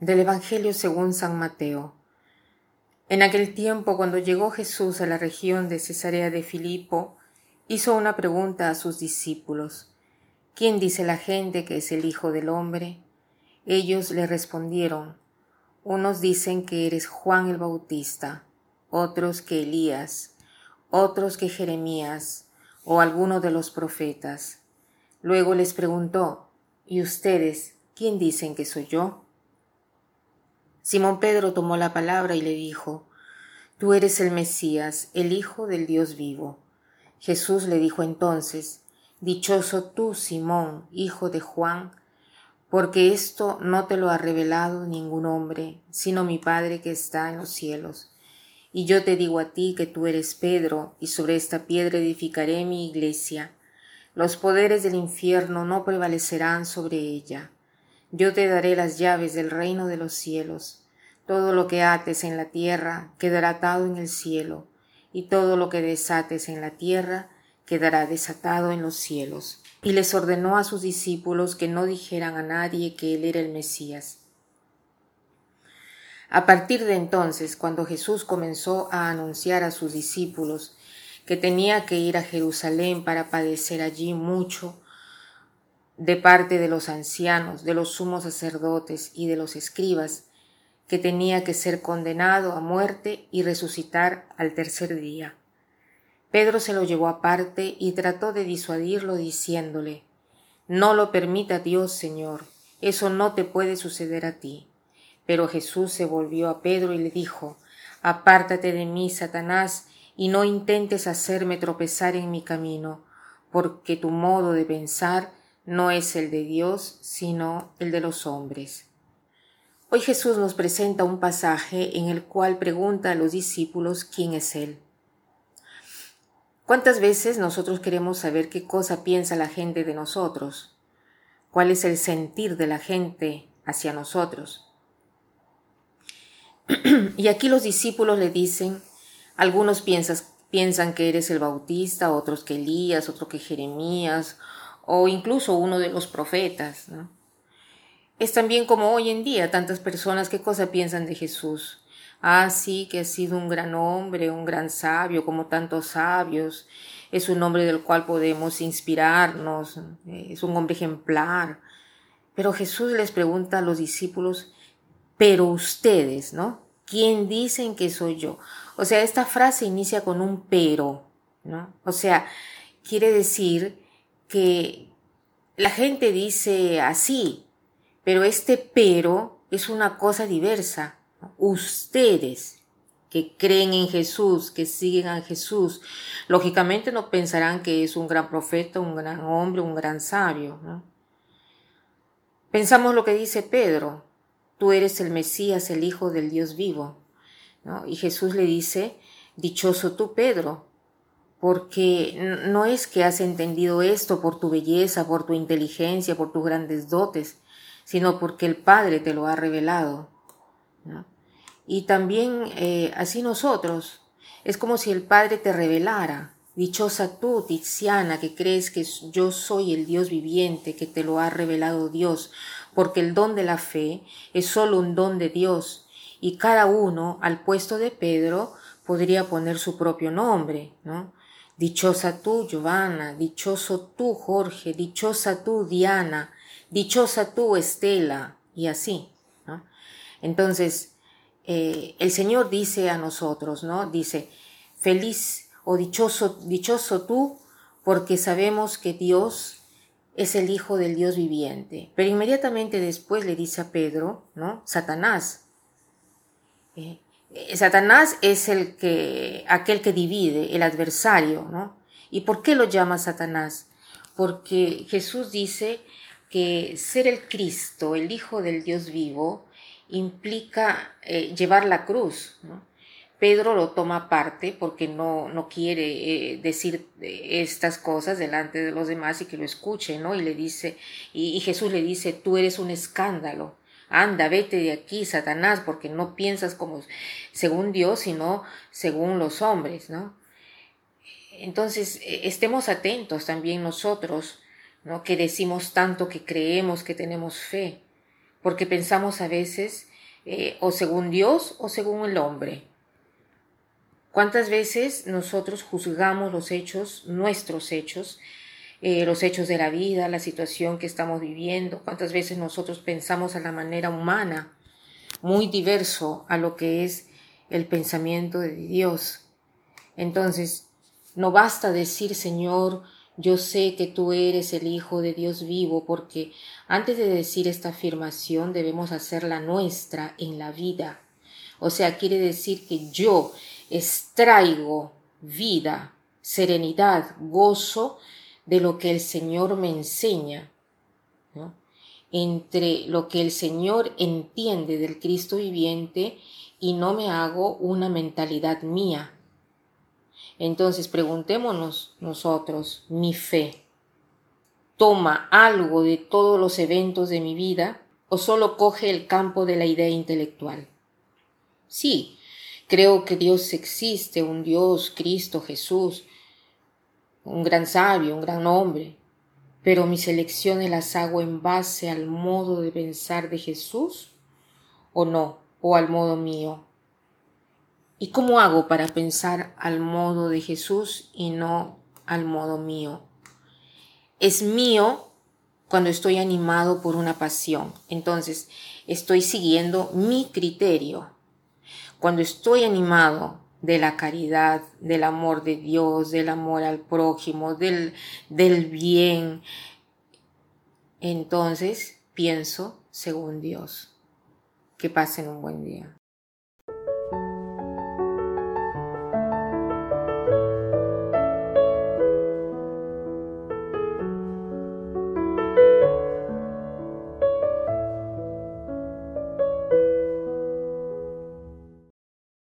Del Evangelio según San Mateo. En aquel tiempo, cuando llegó Jesús a la región de Cesarea de Filipo, hizo una pregunta a sus discípulos. ¿Quién dice la gente que es el Hijo del Hombre? Ellos le respondieron, unos dicen que eres Juan el Bautista, otros que Elías, otros que Jeremías, o alguno de los profetas. Luego les preguntó, ¿y ustedes quién dicen que soy yo? Simón Pedro tomó la palabra y le dijo, Tú eres el Mesías, el Hijo del Dios vivo. Jesús le dijo entonces, Dichoso tú, Simón, hijo de Juan, porque esto no te lo ha revelado ningún hombre, sino mi Padre que está en los cielos. Y yo te digo a ti que tú eres Pedro, y sobre esta piedra edificaré mi iglesia. Los poderes del infierno no prevalecerán sobre ella. Yo te daré las llaves del reino de los cielos. Todo lo que ates en la tierra quedará atado en el cielo, y todo lo que desates en la tierra quedará desatado en los cielos. Y les ordenó a sus discípulos que no dijeran a nadie que él era el Mesías. A partir de entonces, cuando Jesús comenzó a anunciar a sus discípulos que tenía que ir a Jerusalén para padecer allí mucho, de parte de los ancianos, de los sumos sacerdotes y de los escribas, que tenía que ser condenado a muerte y resucitar al tercer día. Pedro se lo llevó aparte y trató de disuadirlo diciéndole No lo permita Dios, Señor, eso no te puede suceder a ti. Pero Jesús se volvió a Pedro y le dijo Apártate de mí, Satanás, y no intentes hacerme tropezar en mi camino, porque tu modo de pensar no es el de Dios, sino el de los hombres. Hoy Jesús nos presenta un pasaje en el cual pregunta a los discípulos quién es Él. ¿Cuántas veces nosotros queremos saber qué cosa piensa la gente de nosotros? ¿Cuál es el sentir de la gente hacia nosotros? y aquí los discípulos le dicen, algunos piensan que eres el Bautista, otros que Elías, otros que Jeremías, o incluso uno de los profetas. Es también como hoy en día tantas personas qué cosa piensan de Jesús. Ah, sí, que ha sido un gran hombre, un gran sabio, como tantos sabios. Es un hombre del cual podemos inspirarnos, es un hombre ejemplar. Pero Jesús les pregunta a los discípulos, pero ustedes, ¿no? ¿Quién dicen que soy yo? O sea, esta frase inicia con un pero, ¿no? O sea, quiere decir que la gente dice así, pero este pero es una cosa diversa. Ustedes que creen en Jesús, que siguen a Jesús, lógicamente no pensarán que es un gran profeta, un gran hombre, un gran sabio. Pensamos lo que dice Pedro, tú eres el Mesías, el Hijo del Dios vivo. Y Jesús le dice, dichoso tú, Pedro, porque no es que has entendido esto por tu belleza, por tu inteligencia, por tus grandes dotes, sino porque el Padre te lo ha revelado. Y también eh, así nosotros, es como si el Padre te revelara. Dichosa tú, Tiziana, que crees que yo soy el Dios viviente, que te lo ha revelado Dios, porque el don de la fe es solo un don de Dios, y cada uno al puesto de Pedro podría poner su propio nombre, ¿no? Dichosa tú, Giovanna, dichoso tú, Jorge, dichosa tú, Diana, dichosa tú, Estela, y así. ¿no? Entonces, eh, el Señor dice a nosotros, ¿no? Dice, feliz o dichoso, dichoso tú, porque sabemos que Dios es el Hijo del Dios viviente. Pero inmediatamente después le dice a Pedro, ¿no? Satanás. Eh, Satanás es el que, aquel que divide, el adversario, ¿no? ¿Y por qué lo llama Satanás? Porque Jesús dice que ser el Cristo, el Hijo del Dios vivo, implica eh, llevar la cruz. ¿no? Pedro lo toma aparte porque no, no quiere eh, decir estas cosas delante de los demás y que lo escuche, ¿no? Y le dice, y Jesús le dice, tú eres un escándalo anda, vete de aquí, Satanás, porque no piensas como según Dios, sino según los hombres, ¿no? Entonces, e, estemos atentos también nosotros, ¿no? Que decimos tanto que creemos que tenemos fe. porque pensamos a veces eh, o según Dios o según el hombre. ¿Cuántas veces nosotros juzgamos los hechos, nuestros hechos, eh, los hechos de la vida, la situación que estamos viviendo? ¿Cuántas veces nosotros pensamos a la manera humana, muy diverso a lo que es el pensamiento de Dios? Entonces, no basta decir, Señor, yo sé que tú eres el Hijo de Dios vivo, porque antes de decir esta afirmación debemos hacerla nuestra en la vida. O sea, quiere decir que yo extraigo vida, serenidad, gozo de lo que el Señor me enseña, entre lo que el Señor entiende del Cristo viviente y no me hago una mentalidad mía. Entonces preguntémonos nosotros, mi fe, ¿toma algo de todos los eventos de mi vida o solo coge el campo de la idea intelectual? Sí, Creo que Dios existe, un Dios, Cristo, Jesús, un gran sabio, un gran hombre, pero mis elecciones las hago en base al modo de pensar de Jesús o no, o al modo mío. ¿Y cómo hago para pensar al modo de Jesús y no al modo mío? Es mío cuando estoy animado por una pasión. Entonces, estoy siguiendo mi criterio cuando estoy animado de la caridad, del amor de Dios, del amor al prójimo, del, del bien, entonces pienso según Dios. Que pasen un buen día.